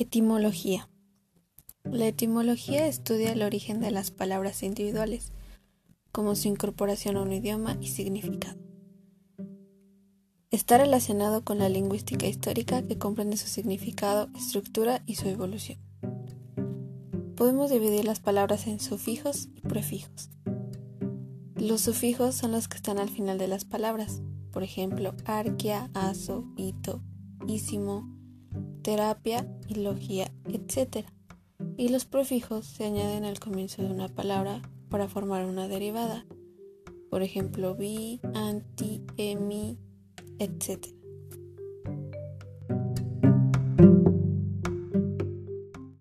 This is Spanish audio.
Etimología. La etimología estudia el origen de las palabras individuales, como su incorporación a un idioma y significado. Está relacionado con la lingüística histórica que comprende su significado, estructura y su evolución. Podemos dividir las palabras en sufijos y prefijos. Los sufijos son los que están al final de las palabras, por ejemplo, arquia, aso, hito, ísimo, terapia y logía, etc. Y los prefijos se añaden al comienzo de una palabra para formar una derivada, por ejemplo, bi, anti, emi, etc.